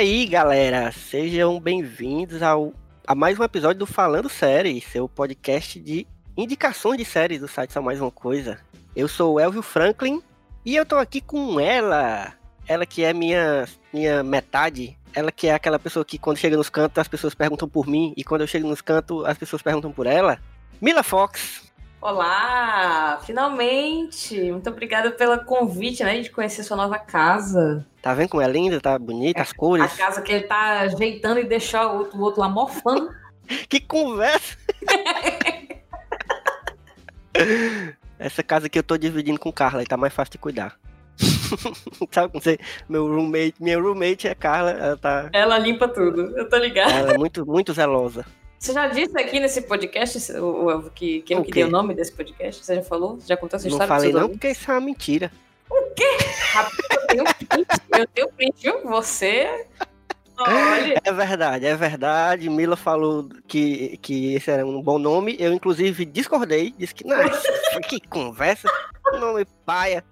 Aí, galera, sejam bem-vindos ao a mais um episódio do Falando Séries, seu podcast de indicações de séries do site Só Mais Uma Coisa. Eu sou o Elvio Franklin e eu tô aqui com ela, ela que é minha minha metade, ela que é aquela pessoa que quando chega nos cantos as pessoas perguntam por mim e quando eu chego nos cantos as pessoas perguntam por ela. Mila Fox. Olá, finalmente! Muito obrigada pelo convite, né, de conhecer sua nova casa. Tá vendo como é linda, tá bonita, as cores? A casa que ele tá ajeitando e deixar o outro, o outro lá mofando. que conversa! Essa casa aqui eu tô dividindo com Carla e tá mais fácil de cuidar. Sabe como você, meu roommate, minha roommate é Carla, ela tá. Ela limpa tudo, eu tô ligada. Ela é muito, muito zelosa. Você já disse aqui nesse podcast o, que, que eu que dei o nome desse podcast? Você já falou? Já contou essa história? Não falei não, porque isso é uma mentira. O quê? eu tenho print, eu tenho print, viu? Você... Olha. É verdade, é verdade. Mila falou que, que esse era um bom nome. Eu, inclusive, discordei. Disse que, não, que conversa. Nome paia.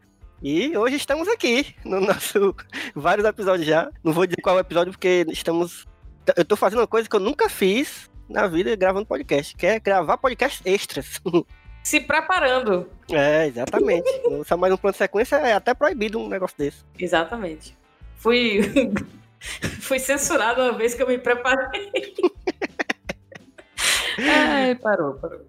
E hoje estamos aqui no nosso. Vários episódios já. Não vou dizer qual episódio, porque estamos. Eu tô fazendo uma coisa que eu nunca fiz na vida gravando podcast, que é gravar podcast extras. Se preparando. É, exatamente. Só mais um plano de sequência é até proibido um negócio desse. Exatamente. Fui, fui censurado uma vez que eu me preparei. Ai, parou, parou.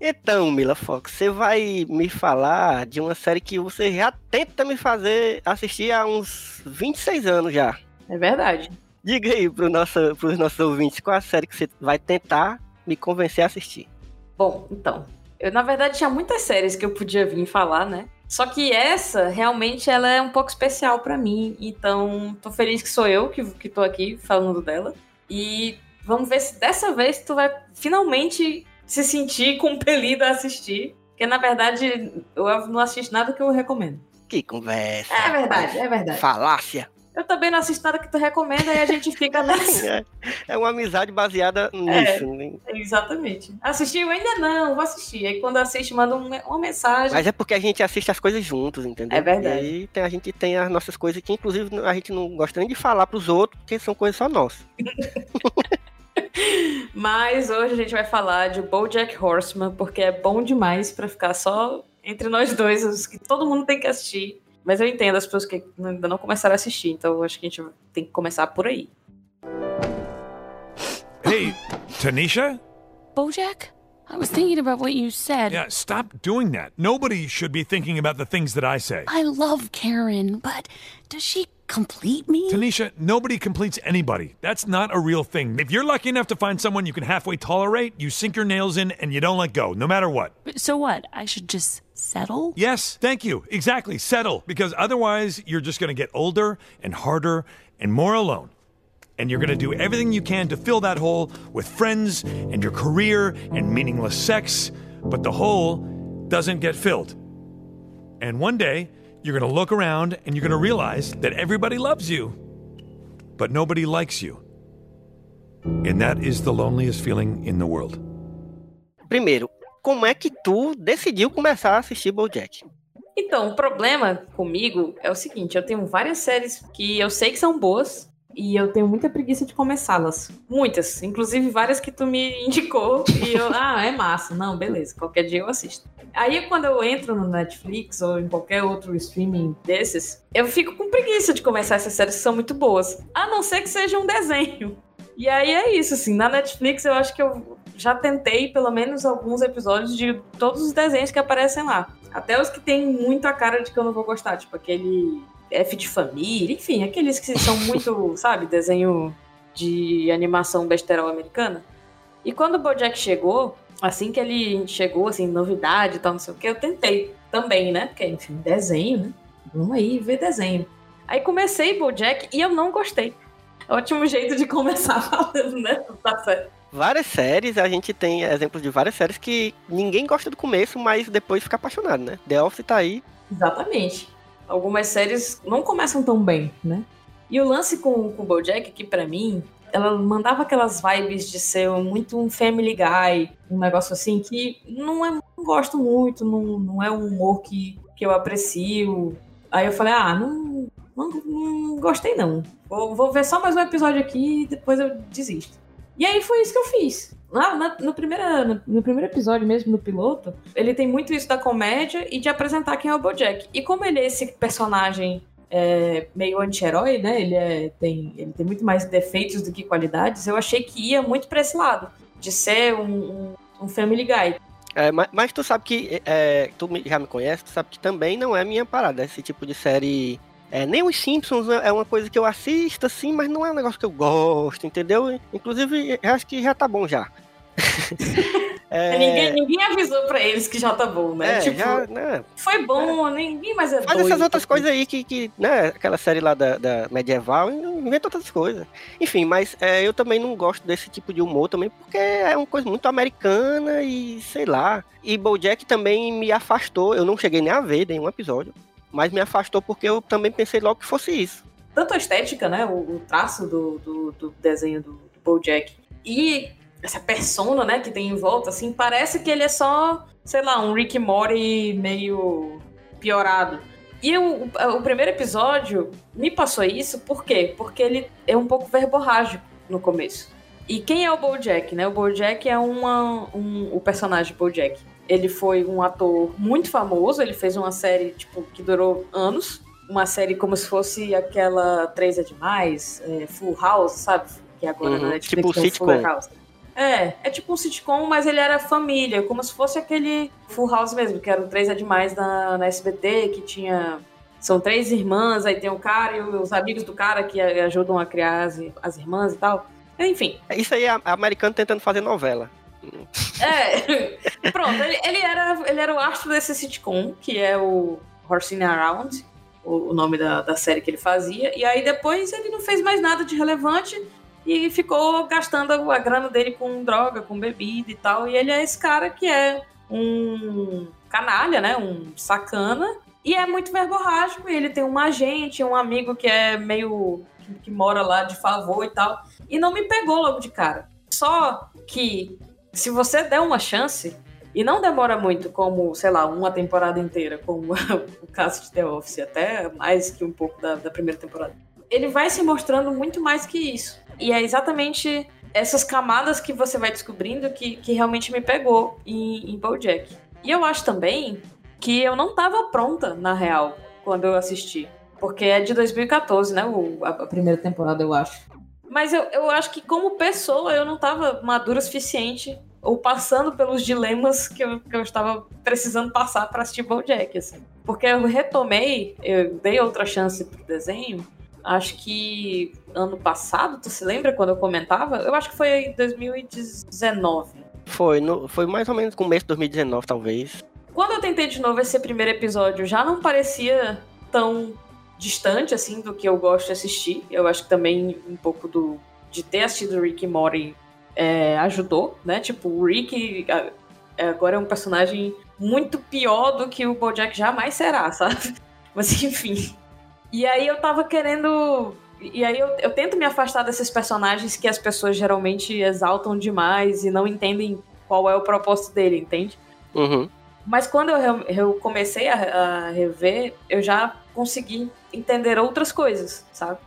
Então, Mila Fox, você vai me falar de uma série que você já tenta me fazer assistir há uns 26 anos já. É verdade. Diga aí para nosso, os nossos ouvintes qual a série que você vai tentar me convencer a assistir. Bom, então, eu na verdade tinha muitas séries que eu podia vir falar, né? Só que essa, realmente, ela é um pouco especial para mim. Então, tô feliz que sou eu que, que tô aqui falando dela. E vamos ver se dessa vez tu vai finalmente se sentir compelida a assistir. Porque, na verdade, eu não assisto nada que eu recomendo. Que conversa. É verdade, é verdade. Falácia. Eu também não assisto nada que tu recomenda e a gente fica nessa. É, é uma amizade baseada nisso. É? Exatamente. Assistiu ainda não, vou assistir. Aí quando assiste, manda um, uma mensagem. Mas é porque a gente assiste as coisas juntos, entendeu? É verdade. E aí tem, a gente tem as nossas coisas que, inclusive, a gente não gosta nem de falar pros outros, porque são coisas só nossas. Mas hoje a gente vai falar de BoJack Horseman, porque é bom demais para ficar só entre nós dois, os que todo mundo tem que assistir. Mas eu entendo as pessoas que ainda não começaram a assistir, então acho que a gente tem que começar por aí. Hey, Tanisha? Bojack? I was thinking about what you said. Yeah, stop doing that. Nobody should be thinking about the things that I say. I love Karen, but does she complete me? Tanisha, nobody completes anybody. That's not a real thing. If you're lucky enough to find someone you can halfway tolerate, you sink your nails in and you don't let go, no matter what. So what? I should just settle? Yes, thank you. Exactly, settle. Because otherwise, you're just going to get older and harder and more alone. And you're going to do everything you can to fill that hole with friends and your career and meaningless sex, but the hole doesn't get filled. And one day, you're going to look around and you're going to realize that everybody loves you, but nobody likes you. And that is the loneliest feeling in the world. Primeiro, como é que tu decidiu começar a assistir BoJack? Então, o problema comigo é o seguinte, eu tenho várias séries que eu sei que são boas e eu tenho muita preguiça de começá-las. Muitas, inclusive várias que tu me indicou e eu, ah, é massa. Não, beleza, qualquer dia eu assisto. Aí quando eu entro no Netflix ou em qualquer outro streaming desses, eu fico com preguiça de começar essas séries que são muito boas, a não ser que seja um desenho. E aí é isso, assim, na Netflix eu acho que eu já tentei pelo menos alguns episódios de todos os desenhos que aparecem lá. Até os que tem muito a cara de que eu não vou gostar, tipo aquele F de família, enfim, aqueles que são muito, sabe, desenho de animação besterol americana. E quando o BoJack chegou, assim que ele chegou, assim, novidade e tal, não sei o que, eu tentei também, né? Porque, enfim, desenho, né? Vamos aí ver desenho. Aí comecei BoJack e eu não gostei. Ótimo jeito de começar falando, né? Tá certo. Várias séries, a gente tem exemplos de várias séries que ninguém gosta do começo, mas depois fica apaixonado, né? The Office tá aí. Exatamente. Algumas séries não começam tão bem, né? E o lance com, com o BoJack, que para mim, ela mandava aquelas vibes de ser muito um Family Guy, um negócio assim que não é, não gosto muito, não, não é um humor que, que eu aprecio. Aí eu falei, ah, não, não, não gostei não. Vou, vou ver só mais um episódio aqui e depois eu desisto. E aí foi isso que eu fiz. Lá na, no, primeiro, no, no, primeiro episódio mesmo, no piloto, ele tem muito isso da comédia e de apresentar quem é o Bojack. E como ele é esse personagem é, meio anti-herói, né? Ele, é, tem, ele tem muito mais defeitos do que qualidades. Eu achei que ia muito pra esse lado, de ser um, um, um Family Guy. É, mas, mas, tu sabe que, é, tu já me conhece, tu sabe que também não é minha parada, esse tipo de série é, nem os Simpsons é, é uma coisa que eu assisto, assim, mas não é um negócio que eu gosto, entendeu? Inclusive, acho que já tá bom já. É... Ninguém, ninguém avisou pra eles que já tá bom, né? É, tipo, já, né? Foi bom, é. ninguém mais é Faz doido, essas outras coisas aí que, que, né? Aquela série lá da, da medieval, inventa outras coisas. Enfim, mas é, eu também não gosto desse tipo de humor também, porque é uma coisa muito americana e sei lá. E Bojack também me afastou, eu não cheguei nem a ver nenhum episódio, mas me afastou porque eu também pensei logo que fosse isso. Tanto a estética, né? O, o traço do, do, do desenho do, do Bojack e essa persona, né, que tem em volta, assim, parece que ele é só, sei lá, um Rick Mori meio piorado. E o, o primeiro episódio me passou isso, por quê? Porque ele é um pouco verborrágico no começo. E quem é o Bojack, né? O Bojack é uma, um, o personagem Bojack. Ele foi um ator muito famoso, ele fez uma série, tipo, que durou anos. Uma série como se fosse aquela Três é Demais, é, Full House, sabe? Que agora uhum, na Netflix tipo tem sitcom. Full House. É, é tipo um sitcom, mas ele era família, como se fosse aquele Full House mesmo, que era o Três é Demais na, na SBT, que tinha. São três irmãs, aí tem o cara e os amigos do cara que ajudam a criar as, as irmãs e tal. Enfim. Isso aí é americano tentando fazer novela. É, pronto, ele, ele, era, ele era o astro desse sitcom, que é o Horsing Around, o, o nome da, da série que ele fazia. E aí depois ele não fez mais nada de relevante e ficou gastando a grana dele com droga, com bebida e tal. E ele é esse cara que é um canalha, né? Um sacana. E é muito verborrágico. Ele tem um agente, um amigo que é meio. que mora lá de favor e tal. E não me pegou logo de cara. Só que se você der uma chance, e não demora muito, como, sei lá, uma temporada inteira, como o caso de The Office, até mais que um pouco da, da primeira temporada. Ele vai se mostrando muito mais que isso. E é exatamente essas camadas que você vai descobrindo que, que realmente me pegou em, em BoJack. E eu acho também que eu não estava pronta, na real, quando eu assisti. Porque é de 2014, né? O, a, a primeira temporada, eu acho. Mas eu, eu acho que como pessoa eu não estava madura o suficiente ou passando pelos dilemas que eu, que eu estava precisando passar para assistir BoJack, assim. Porque eu retomei, eu dei outra chance pro desenho acho que ano passado, tu se lembra quando eu comentava? Eu acho que foi em 2019. Foi, no, foi mais ou menos começo de 2019, talvez. Quando eu tentei de novo esse primeiro episódio, já não parecia tão distante assim do que eu gosto de assistir. Eu acho que também um pouco do de ter assistido Rick e Morty é, ajudou, né? Tipo, o Rick agora é um personagem muito pior do que o BoJack jamais será, sabe? Mas enfim, e aí eu tava querendo. E aí eu, eu tento me afastar desses personagens que as pessoas geralmente exaltam demais e não entendem qual é o propósito dele, entende? Uhum. Mas quando eu, eu comecei a, a, rever, eu já consegui entender outras coisas, sabe?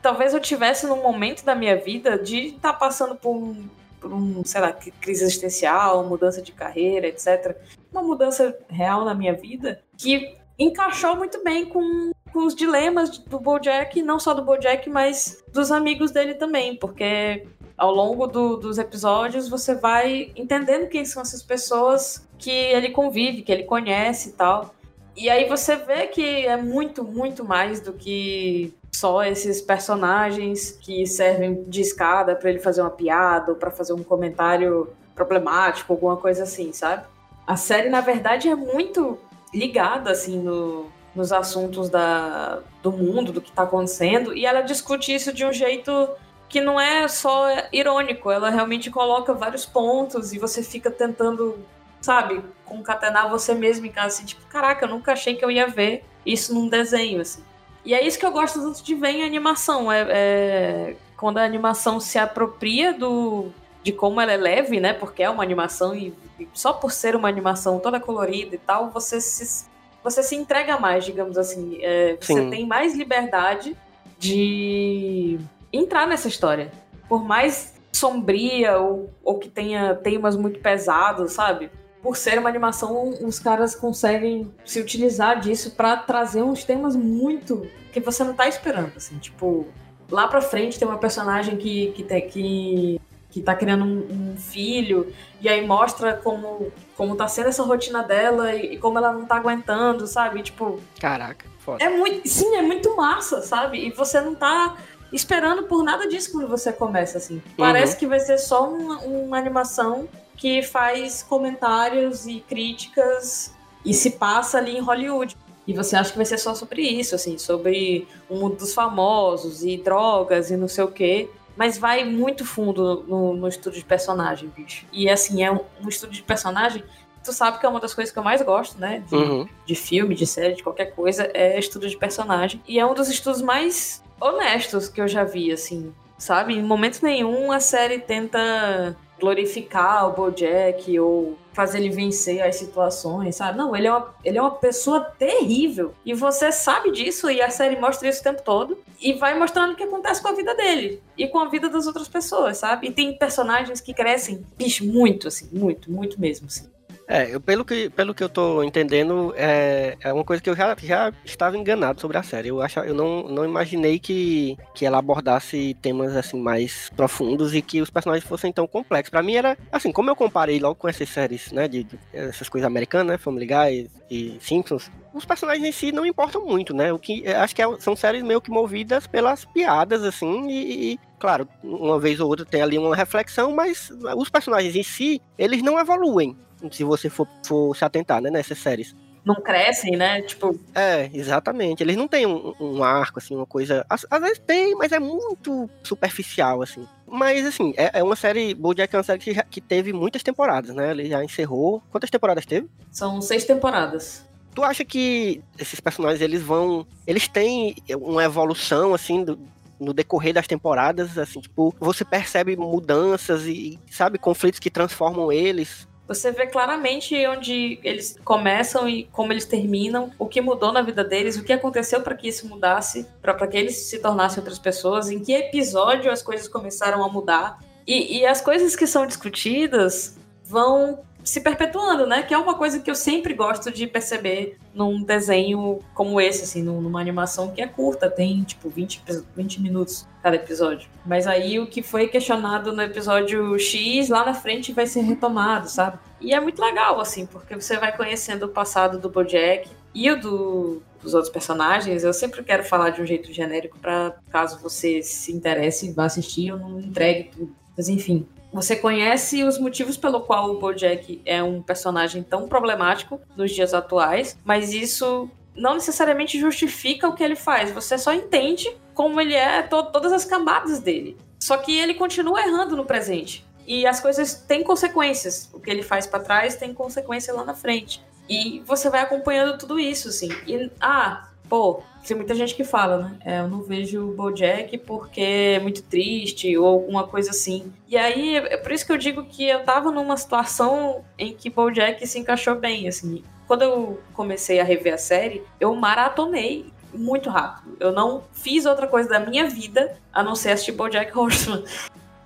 Talvez eu tivesse num momento da minha vida de estar tá passando por um, por um, sei lá, crise existencial, mudança de carreira, etc. Uma mudança real na minha vida que encaixou muito bem com com os dilemas do Bojack, não só do Bojack, mas dos amigos dele também, porque ao longo do, dos episódios você vai entendendo quem são essas pessoas que ele convive, que ele conhece e tal. E aí você vê que é muito, muito mais do que só esses personagens que servem de escada para ele fazer uma piada ou para fazer um comentário problemático, alguma coisa assim, sabe? A série, na verdade, é muito ligada, assim, no, nos assuntos da, do mundo, do que está acontecendo, e ela discute isso de um jeito que não é só irônico, ela realmente coloca vários pontos e você fica tentando, sabe, concatenar você mesmo em casa, assim, tipo, caraca, eu nunca achei que eu ia ver isso num desenho, assim. E é isso que eu gosto tanto de ver em animação, é, é quando a animação se apropria do, de como ela é leve, né, porque é uma animação e, e só por ser uma animação toda colorida e tal, você se você se entrega mais, digamos assim. É, você tem mais liberdade de entrar nessa história. Por mais sombria ou, ou que tenha temas muito pesados, sabe? Por ser uma animação, os caras conseguem se utilizar disso pra trazer uns temas muito que você não tá esperando, assim, tipo, lá pra frente tem uma personagem que que tem que que tá criando um, um filho e aí mostra como como tá sendo essa rotina dela e, e como ela não tá aguentando, sabe? Tipo, Caraca, foda. é muito, sim, é muito massa, sabe? E você não tá esperando por nada disso quando você começa, assim. Parece que vai ser só uma, uma animação que faz comentários e críticas e se passa ali em Hollywood. E você acha que vai ser só sobre isso, assim, sobre o mundo dos famosos e drogas e não sei o quê. Mas vai muito fundo no, no estudo de personagem, bicho. E assim, é um, um estudo de personagem. Tu sabe que é uma das coisas que eu mais gosto, né? De, Uhum. de filme, de série, de qualquer coisa, é estudo de personagem. E é um dos estudos mais honestos que eu já vi, assim, sabe? Em momento nenhum a série tenta glorificar o Bojack ou fazer ele vencer as situações, sabe? Não, ele é uma, ele é uma pessoa terrível. E você sabe disso e a série mostra isso o tempo todo. E vai mostrando o que acontece com a vida dele e com a vida das outras pessoas, sabe? E tem personagens que crescem, bicho, muito, assim, muito, muito mesmo, assim. É, eu, pelo, que, pelo que eu tô entendendo, é, é uma coisa que eu já, já estava enganado sobre a série. Eu, acho, eu não, não imaginei que, que ela abordasse temas assim mais profundos e que os personagens fossem tão complexos. Pra mim era, assim, como eu comparei logo com essas séries, né, de, de- essas coisas americanas, né, Family Guy e Simpsons, os personagens em si não importam muito, né? O que eu acho que é- são séries meio que movidas pelas piadas, assim, e, e, claro, uma vez ou outra tem ali uma reflexão, mas os personagens em si, eles não evoluem se você for, for se atentar, né, nessas séries. Não crescem, né? Tipo, É, exatamente. Eles não têm um, um arco, assim, uma coisa. Às, às vezes tem, mas é muito superficial, assim. Mas, assim, é, é uma série. Bojack é uma série que, já- que teve muitas temporadas, né? Ele já encerrou. Quantas temporadas teve? são seis temporadas. Tu acha que esses personagens, eles vão. Eles têm uma evolução, assim, do- no decorrer das temporadas, assim, tipo, você percebe mudanças e, sabe, conflitos que transformam eles. Você vê claramente onde eles começam e como eles terminam, o que mudou na vida deles, o que aconteceu para que isso mudasse, para que eles se tornassem outras pessoas, em que episódio as coisas começaram a mudar. E, e as coisas que são discutidas vão se perpetuando, né? Que é uma coisa que eu sempre gosto de perceber num desenho como esse, assim, num- numa animação que é curta, tem tipo 20, epi- 20 minutos cada episódio. Mas aí o que foi questionado no episódio X, lá na frente vai ser retomado, sabe? E é muito legal, assim, porque você vai conhecendo o passado do Bojack e o do, dos outros personagens. Eu sempre quero falar de um jeito genérico para caso você se interesse vá assistir, eu não entregue tudo. Mas enfim, você conhece os motivos pelo qual o Bojack é um personagem tão problemático nos dias atuais, mas isso não necessariamente justifica o que ele faz. Você só entende como ele é, to- todas as camadas dele. Só que ele continua errando no presente. E as coisas têm consequências. O que ele faz pra trás tem consequência lá na frente. E você vai acompanhando tudo isso, assim. E, ah, pô, tem muita gente que fala, né? É, eu não vejo o Bojack porque é muito triste ou alguma coisa assim. E aí, é por isso que eu digo que eu tava numa situação em que Bojack se encaixou bem, assim. Quando eu comecei a rever a série, eu maratonei muito rápido. Eu não fiz outra coisa da minha vida a não ser assistir Bojack Horseman.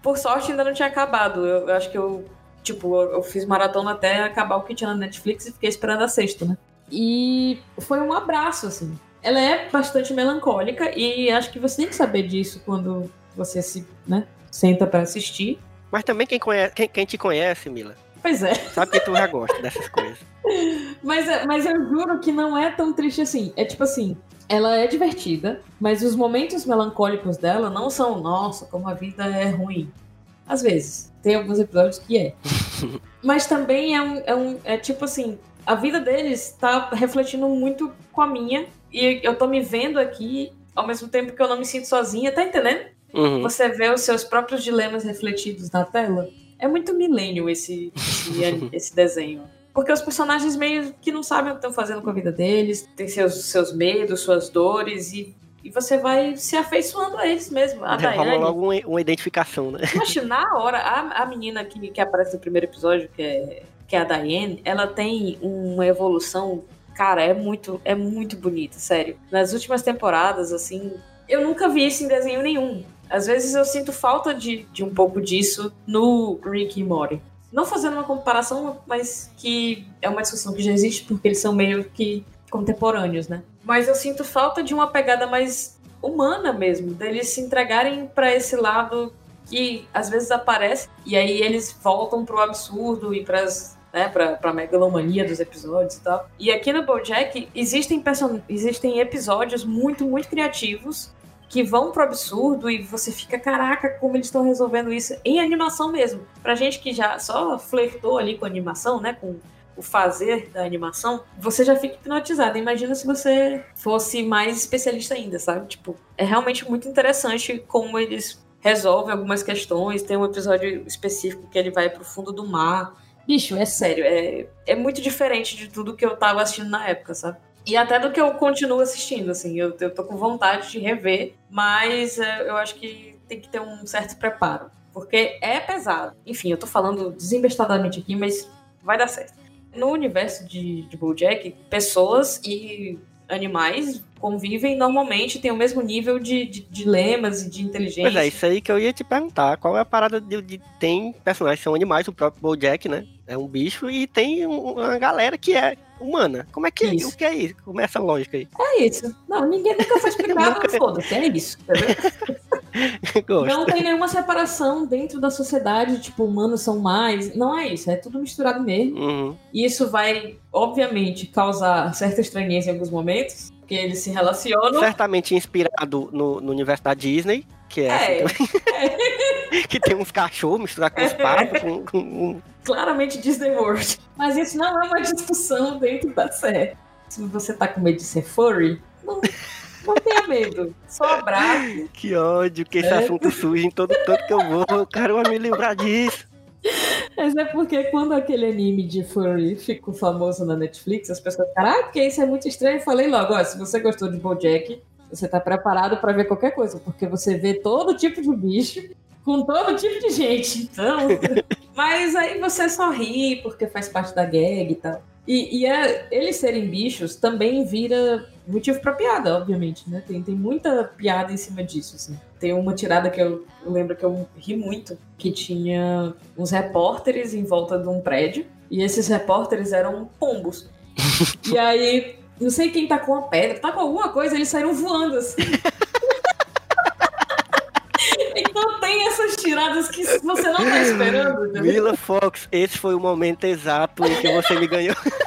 Por sorte, ainda não tinha acabado. Eu, eu acho que eu, tipo, eu, eu fiz maratona até acabar o que tinha na Netflix e fiquei esperando a sexta, né? E foi um abraço, assim. Ela é bastante melancólica e acho que você tem que saber disso quando você se, né, senta pra assistir. Mas também quem, conhece, quem, quem te conhece, Mila, Pois é. sabe que tu já gosta dessas coisas. Mas, mas eu juro que não é tão triste assim. É tipo assim, ela é divertida, mas os momentos melancólicos dela não são, nossa, como a vida é ruim. Às vezes. Tem alguns episódios que é. mas também é um, é um. É tipo assim, a vida deles tá refletindo muito com a minha. E eu tô me vendo aqui, ao mesmo tempo que eu não me sinto sozinha, tá entendendo? Uhum. Você vê os seus próprios dilemas refletidos na tela. É muito milênio esse, esse, esse desenho. Porque os personagens meio que não sabem o que estão fazendo com a vida deles, tem seus, seus medos, suas dores, e, e você vai se afeiçoando a eles mesmo. A Rola Daiane, logo uma, uma identificação, né? Poxa, na hora, a, a menina que, que aparece no primeiro episódio, que é, que é a Diane, ela tem uma evolução cara, é muito, é muito bonita, sério. Nas últimas temporadas, assim, eu nunca vi isso em desenho nenhum. Às vezes eu sinto falta de, de um pouco disso no Rick e Morty. Não fazendo uma comparação, mas que é uma discussão que já existe porque eles são meio que contemporâneos, né? Mas eu sinto falta de uma pegada mais humana mesmo, deles se entregarem para esse lado que às vezes aparece e aí eles voltam pro absurdo e pras né, pra, megalomania dos episódios e tal. E aqui no BoJack existem, person... existem episódios muito, muito criativos que vão pro absurdo e você fica, caraca, como eles estão resolvendo isso em animação mesmo. Pra gente que já só flertou ali com animação, né, com o fazer da animação, você já fica hipnotizado. Imagina se você fosse mais especialista ainda, sabe? Tipo, é realmente muito interessante como eles resolvem algumas questões. Tem um episódio específico que ele vai pro fundo do mar. Bicho, é sério, é, é muito diferente de tudo que eu tava assistindo na época, sabe? E até do que eu continuo assistindo, assim, eu, eu tô com vontade de rever, mas é, eu acho que tem que ter um certo preparo, porque é pesado. Enfim, eu tô falando desembestadamente aqui, mas vai dar certo. No universo de, de BoJack, pessoas e animais convivem normalmente, têm o mesmo nível de, de dilemas e de inteligência. Pois é, isso aí que eu ia te perguntar. Qual é a parada de, de tem personagens que são animais, o próprio BoJack, né? É um bicho e tem uma galera que é humana. Como é que Isso. o que é isso? Como é essa lógica aí? É isso. Não, ninguém nunca foi explicado, foda-se, é isso. Não tem nenhuma separação dentro da sociedade, tipo, humanos são mais. Não é isso, é tudo misturado mesmo. Uhum. E isso vai, obviamente, causar certa estranheza em alguns momentos, porque eles se relacionam. Certamente inspirado no, no universo da Disney, que é, É, assim que tem uns cachorros misturados com os patos, com, com- com- claramente Disney World. Mas isso não é uma discussão dentro da série. Se você tá com medo de ser furry, não, não tenha medo. Só abraço. Que ódio que esse É. assunto surge em todo canto que eu vou. Eu quero me lembrar disso. Mas é porque quando aquele anime de furry ficou famoso na Netflix, as pessoas ficaram, ah, porque isso é muito estranho. Eu falei logo, ó, se você gostou de BoJack, você tá preparado pra ver qualquer coisa, porque você vê todo tipo de bicho com todo tipo de gente. Então, mas aí você só ri porque faz parte da gag e tal. E, e é- eles serem bichos também vira motivo pra piada, obviamente, né? Tem, tem muita piada em cima disso, assim. Tem uma tirada que eu, lembro que eu ri muito, que tinha uns repórteres em volta de um prédio, e esses repórteres eram pombos. e aí, não sei quem tá com a pedra, tá com alguma coisa, eles saíram voando, assim. então tem essas tiradas que você não tá esperando, entendeu? Mila Fox, esse foi o momento exato em que você me ganhou.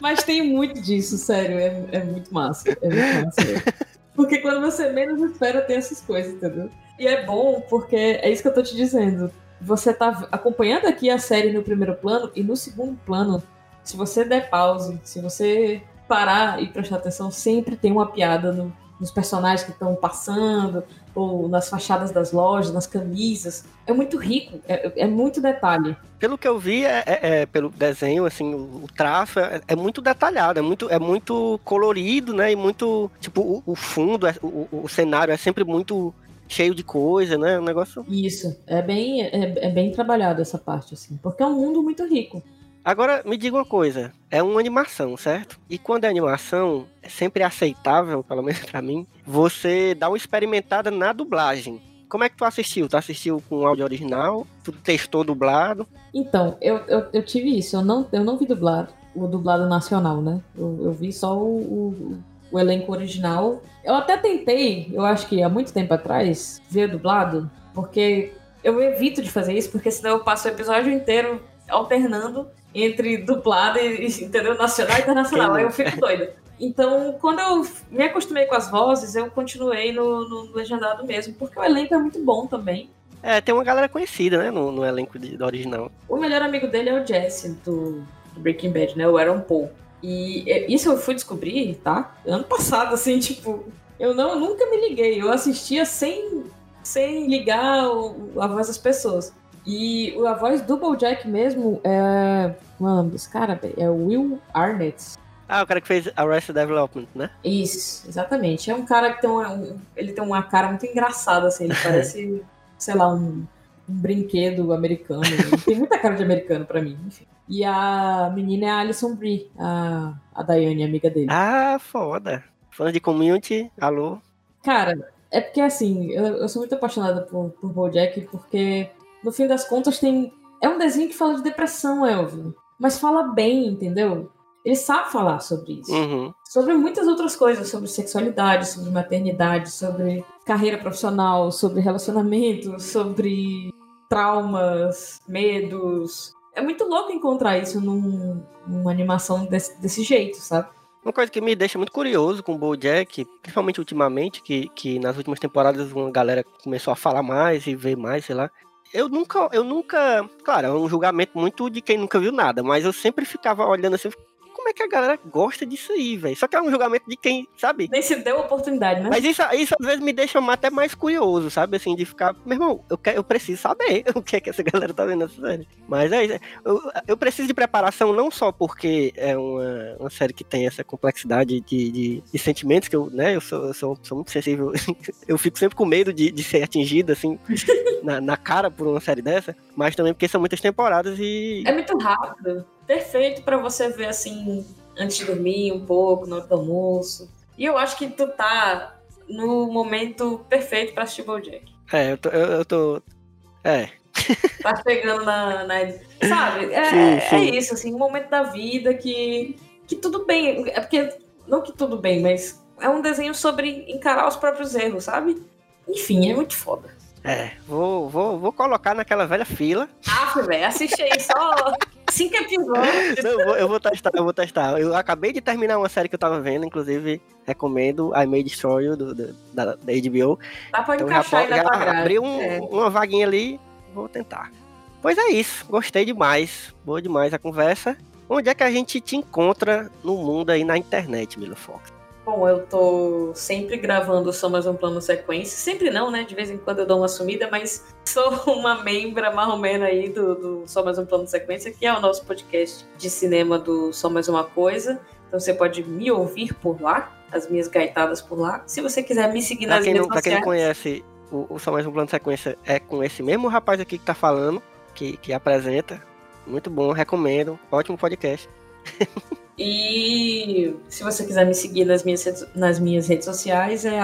Mas tem muito disso, sério. É, é muito massa. É muito massa. Porque quando você menos espera, tem essas coisas, entendeu? E é bom porque é isso que eu tô te dizendo. Você tá acompanhando aqui a série no primeiro plano e no segundo plano, se você der pause, se você parar e prestar atenção, sempre tem uma piada no- nos personagens que estão passando, ou nas fachadas das lojas, nas camisas. É muito rico, é, é muito detalhe. Pelo que eu vi, é, é- é pelo desenho, assim, o, o traço é, é muito detalhado, é muito, é muito colorido, né? E muito. Tipo, o, o fundo, é- o, o cenário é sempre muito cheio de coisa, né? Um negócio. Isso, é bem, é, é bem trabalhado essa parte, assim, porque é um mundo muito rico. Agora, me diga uma coisa: é uma animação, certo? E quando é animação, é sempre aceitável, pelo menos pra mim, você dá uma experimentada na dublagem. Como é que tu assistiu? Tu assistiu com áudio original? Tu testou dublado? Então, eu, eu, eu tive isso, eu não, eu não vi dublado, o dublado nacional, né? Eu, eu vi só o, o, o elenco original. Eu até tentei, eu acho que há muito tempo atrás, ver dublado, porque eu evito de fazer isso, porque senão eu passo o episódio inteiro alternando entre dublado e, entendeu? Nacional e internacional. Aí eu fico doida. Então, quando eu me acostumei com as vozes, eu continuei no, no legendado mesmo, porque o elenco é muito bom também. É, tem uma galera conhecida, né? No, no elenco de- do original. O melhor amigo dele é o Jesse, do, do Breaking Bad, né? O Aaron Paul. E é, isso eu fui descobrir, tá? Ano passado, assim, tipo... Eu não, nunca me liguei. Eu assistia sem, sem ligar o- a voz das pessoas. E a voz do BoJack mesmo é... Mano, dos caras, é o Will Arnett. Ah, o cara que fez Arrested Development, né? Isso, exatamente. É um cara que tem uma, um- ele tem uma cara muito engraçada, assim. Ele parece, sei lá, um brinquedo americano. tem muita cara de americano pra mim, enfim. E a menina é a Alison Brie, a, a Daiane, amiga dele. Ah, foda. Fã de community, alô? Cara, é porque assim, eu, eu sou muito apaixonada por, por Bojack, porque no fim das contas tem. É um desenho que fala de depressão, Elvin. Mas fala bem, entendeu? Ele sabe falar sobre isso. Uhum. Sobre muitas outras coisas, sobre sexualidade, sobre maternidade, sobre carreira profissional, sobre relacionamento, sobre traumas, medos. É muito louco encontrar isso num, numa animação desse, desse jeito, sabe? Uma coisa que me deixa muito curioso com o BoJack, principalmente ultimamente, que, que nas últimas temporadas uma galera começou a falar mais e ver mais, sei lá. Eu nunca, eu nunca, claro, é um julgamento muito de quem nunca viu nada, mas eu sempre ficava olhando assim, como é que a galera gosta disso aí, velho? Só que é um julgamento de quem, sabe? Nem se deu oportunidade, né? Mas isso, isso às vezes me deixa até mais curioso, sabe? Assim, de ficar, meu irmão, eu, quero, eu preciso saber o que é que essa galera tá vendo nessa série. Mas é isso. Eu, eu preciso de preparação não só porque é uma, uma série que tem essa complexidade de, de, de sentimentos, que eu, né, eu sou, eu sou, sou muito sensível. eu fico sempre com medo de, de ser atingido, assim, na, na cara por uma série dessa, mas também porque são muitas temporadas e. É muito rápido perfeito para você ver assim antes de dormir um pouco, do almoço. E eu acho que tu tá no momento perfeito para assistir BoJack. É, eu tô, eu, eu tô é. tá chegando na, na sabe? É, sim, é sim. é isso assim, um momento da vida que que tudo bem, é porque não que tudo bem, mas é um desenho sobre encarar os próprios erros, sabe? Enfim, é muito foda. É, vou, vou, vou colocar naquela velha fila. Ah, velho, assiste aí só cinco episódios. Não, eu, vou, eu vou testar, eu vou testar. Eu acabei de terminar uma série que eu tava vendo, inclusive recomendo I May Destroy You, do, do, da, da HBO. Dá pra então, encaixar já, já abri um, é. uma vaguinha ali, vou tentar. Pois é isso, gostei demais, boa demais a conversa. Onde é que a gente te encontra no mundo aí na internet, Mila Fox? Bom, eu tô sempre gravando só mais um plano sequência. Sempre não, né? De vez em quando eu dou uma sumida, mas sou uma membra marromena aí do, do Só Mais Um Plano Sequência, que é o nosso podcast de cinema do Só Mais Uma Coisa. Então você pode me ouvir por lá, as minhas gaitadas por lá. Se você quiser me seguir nas redes sociais... Pra quem não conhece, o, o Só Mais Um Plano Sequência é com esse mesmo rapaz aqui que tá falando, que, que apresenta. Muito bom, recomendo. Ótimo podcast. E se você quiser me seguir nas minhas, nas minhas redes sociais, é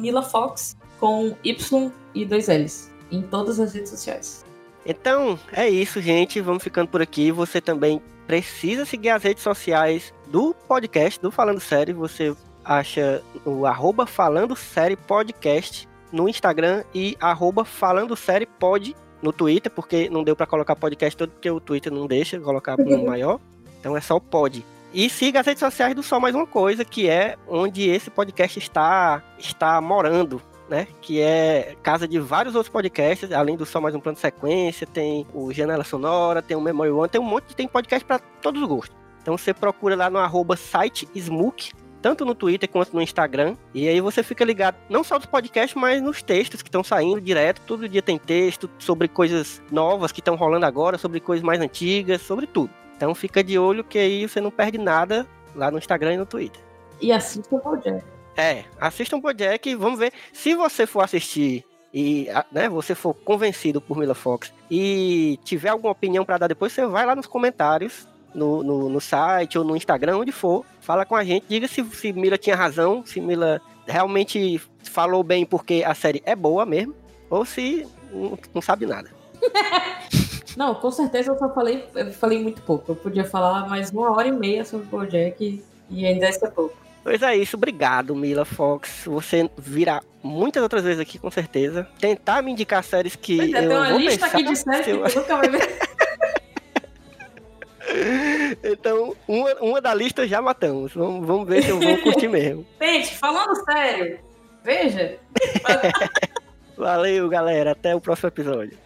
MilaFox com Y e dois L's. Em todas as redes sociais. Então, é isso, gente. Vamos ficando por aqui. Você também precisa seguir as redes sociais do podcast, do Falando Série. Você acha o arroba Falando Série Podcast no Instagram e arroba Falando Série Pod no Twitter, porque não deu para colocar podcast todo, porque o Twitter não deixa colocar no maior. Então é só o pod. E siga as redes sociais do Só Mais Uma Coisa, que é onde esse podcast está, está morando. Né, que é casa de vários outros podcasts, além do Só Mais Um Plano de Sequência, tem o Janela Sonora, tem o Memory One, tem um monte tem podcast para todos os gostos. Então você procura lá no arroba site Smook, tanto no Twitter quanto no Instagram. E aí você fica ligado não só dos podcasts, mas nos textos que estão saindo direto. Todo dia tem texto sobre coisas novas que estão rolando agora, sobre coisas mais antigas, sobre tudo. Então fica de olho que aí você não perde nada lá no Instagram e no Twitter. E assista o Bojack. É, assista o Bojack e vamos ver. Se você for assistir e né, você for convencido por Mila Fox e tiver alguma opinião para dar depois, você vai lá nos comentários, no, no, no, site ou no Instagram, onde for, fala com a gente, diga se, se Mila tinha razão, se Mila realmente falou bem porque a série é boa mesmo, ou se não, não sabe nada. Não, com certeza eu só falei, eu falei muito pouco. Eu podia falar mais uma hora e meia sobre o Bojack e ainda é pouco. Pois é isso, obrigado, Mila Fox. Você virá muitas outras vezes aqui, com certeza. Tentar me indicar séries que. Pois é, eu tem uma lista aqui de séries eu... que eu nunca vai ver. então, uma, uma da lista já matamos. Vamos, vamos ver se eu vou curtir mesmo. Gente, falando sério, veja. Valeu, galera. Até o próximo episódio.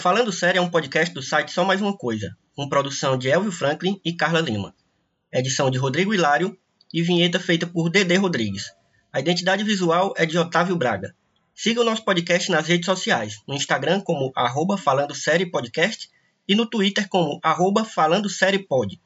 Falando Sério é um podcast do site Só Mais Uma Coisa, com produção de Elvio Franklin e Carla Lima. Edição de Rodrigo Hilário e vinheta feita por Dedê Rodrigues. A identidade visual é de Otávio Braga. Siga o nosso podcast nas redes sociais, no Instagram como arroba Falando Série Podcast e no Twitter como arroba Falando Série Pod.